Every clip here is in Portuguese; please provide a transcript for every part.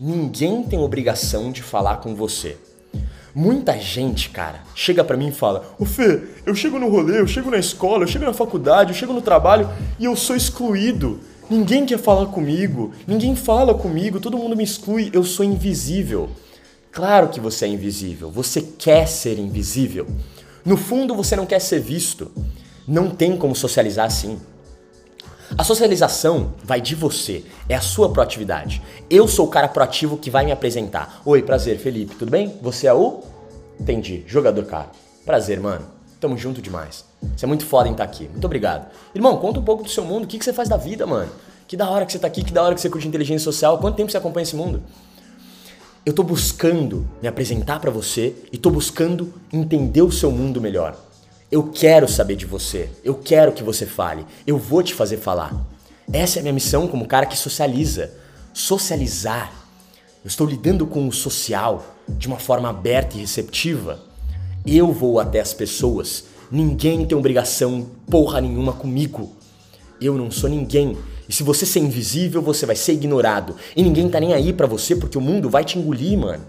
Ninguém tem obrigação de falar com você. Muita gente, cara, chega pra mim e fala: Ô Fê, eu chego no rolê, eu chego na escola, eu chego na faculdade, eu chego no trabalho e eu sou excluído. Ninguém quer falar comigo, ninguém fala comigo, todo mundo me exclui, eu sou invisível. Claro que você é invisível, você quer ser invisível. No fundo, você não quer ser visto. Não tem como socializar assim. A socialização vai de você, é a sua proatividade. Eu sou o cara proativo que vai me apresentar. Oi, prazer, Felipe, tudo bem? Você é o? Entendi, jogador caro. Prazer, mano. Tamo junto demais. Você é muito foda em estar tá aqui. Muito obrigado. Irmão, conta um pouco do seu mundo. O que, que você faz da vida, mano? Que da hora que você tá aqui, que da hora que você curte inteligência social. Quanto tempo você acompanha esse mundo? Eu tô buscando me apresentar para você e tô buscando entender o seu mundo melhor. Eu quero saber de você. Eu quero que você fale. Eu vou te fazer falar. Essa é a minha missão como cara que socializa. Socializar. Eu estou lidando com o social de uma forma aberta e receptiva. Eu vou até as pessoas. Ninguém tem obrigação porra nenhuma comigo. Eu não sou ninguém. E se você ser invisível, você vai ser ignorado. E ninguém tá nem aí para você porque o mundo vai te engolir, mano.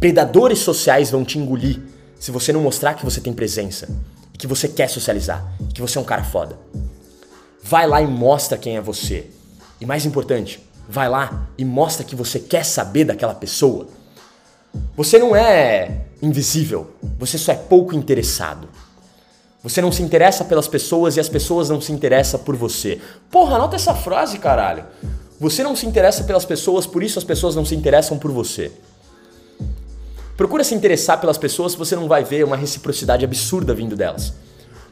Predadores sociais vão te engolir se você não mostrar que você tem presença que você quer socializar, que você é um cara foda. Vai lá e mostra quem é você. E mais importante, vai lá e mostra que você quer saber daquela pessoa. Você não é invisível, você só é pouco interessado. Você não se interessa pelas pessoas e as pessoas não se interessam por você. Porra, anota essa frase, caralho. Você não se interessa pelas pessoas, por isso as pessoas não se interessam por você. Procura se interessar pelas pessoas, você não vai ver uma reciprocidade absurda vindo delas.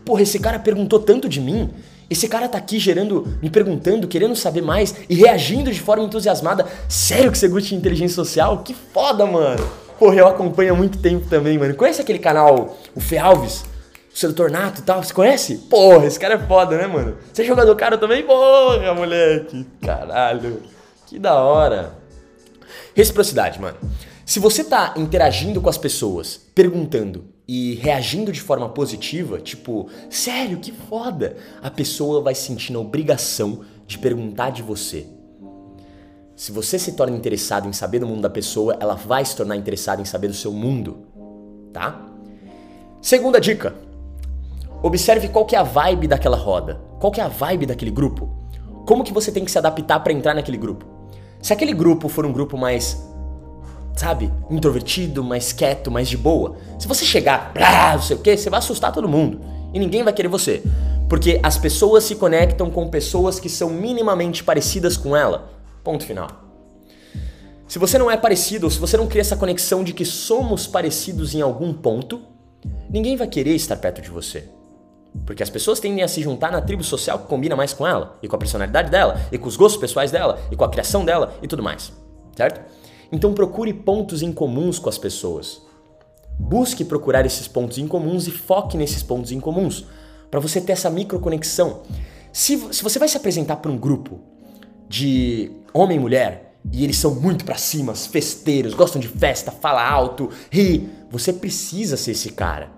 Porra, esse cara perguntou tanto de mim. Esse cara tá aqui gerando, me perguntando, querendo saber mais e reagindo de forma entusiasmada. Sério que você gosta de inteligência social? Que foda, mano. Porra, eu acompanho há muito tempo também, mano. Conhece aquele canal, o Fê Alves? O seu Tornato e tal? Você conhece? Porra, esse cara é foda, né, mano? Você é jogador cara também? Porra, moleque. Caralho. Que da hora. Reciprocidade, mano. Se você está interagindo com as pessoas, perguntando e reagindo de forma positiva, tipo, sério, que foda, a pessoa vai sentir a obrigação de perguntar de você. Se você se torna interessado em saber do mundo da pessoa, ela vai se tornar interessada em saber do seu mundo, tá? Segunda dica. Observe qual que é a vibe daquela roda. Qual que é a vibe daquele grupo? Como que você tem que se adaptar para entrar naquele grupo? Se aquele grupo for um grupo mais sabe, introvertido, mais quieto, mais de boa. Se você chegar, blá, não sei o que, você vai assustar todo mundo. E ninguém vai querer você. Porque as pessoas se conectam com pessoas que são minimamente parecidas com ela. Ponto final. Se você não é parecido, ou se você não cria essa conexão de que somos parecidos em algum ponto, ninguém vai querer estar perto de você. Porque as pessoas tendem a se juntar na tribo social que combina mais com ela, e com a personalidade dela, e com os gostos pessoais dela, e com a criação dela e tudo mais. Certo? Então procure pontos em comuns com as pessoas. Busque procurar esses pontos em comuns e foque nesses pontos em comuns, para você ter essa microconexão. Se, se você vai se apresentar para um grupo de homem e mulher, e eles são muito para cima, festeiros, gostam de festa, fala alto, ri, você precisa ser esse cara.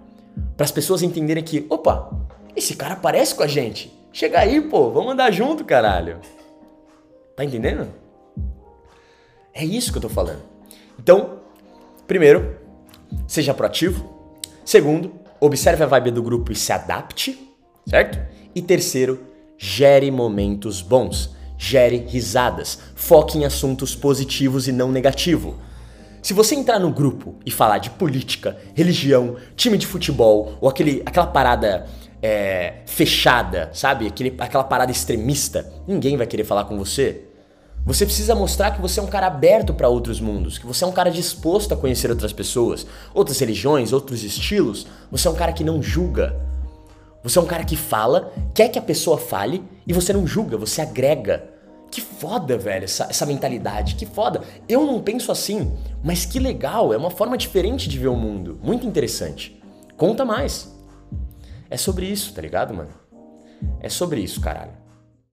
Para as pessoas entenderem que, opa, esse cara parece com a gente. Chega aí, pô, vamos andar junto, caralho. Tá entendendo? É isso que eu tô falando. Então, primeiro, seja proativo. Segundo, observe a vibe do grupo e se adapte, certo? E terceiro, gere momentos bons. Gere risadas. Foque em assuntos positivos e não negativo. Se você entrar no grupo e falar de política, religião, time de futebol ou aquele, aquela parada é, fechada, sabe? Aquele, aquela parada extremista, ninguém vai querer falar com você. Você precisa mostrar que você é um cara aberto para outros mundos, que você é um cara disposto a conhecer outras pessoas, outras religiões, outros estilos. Você é um cara que não julga. Você é um cara que fala, quer que a pessoa fale e você não julga, você agrega. Que foda, velho, essa, essa mentalidade, que foda. Eu não penso assim, mas que legal, é uma forma diferente de ver o mundo. Muito interessante. Conta mais. É sobre isso, tá ligado, mano? É sobre isso, caralho.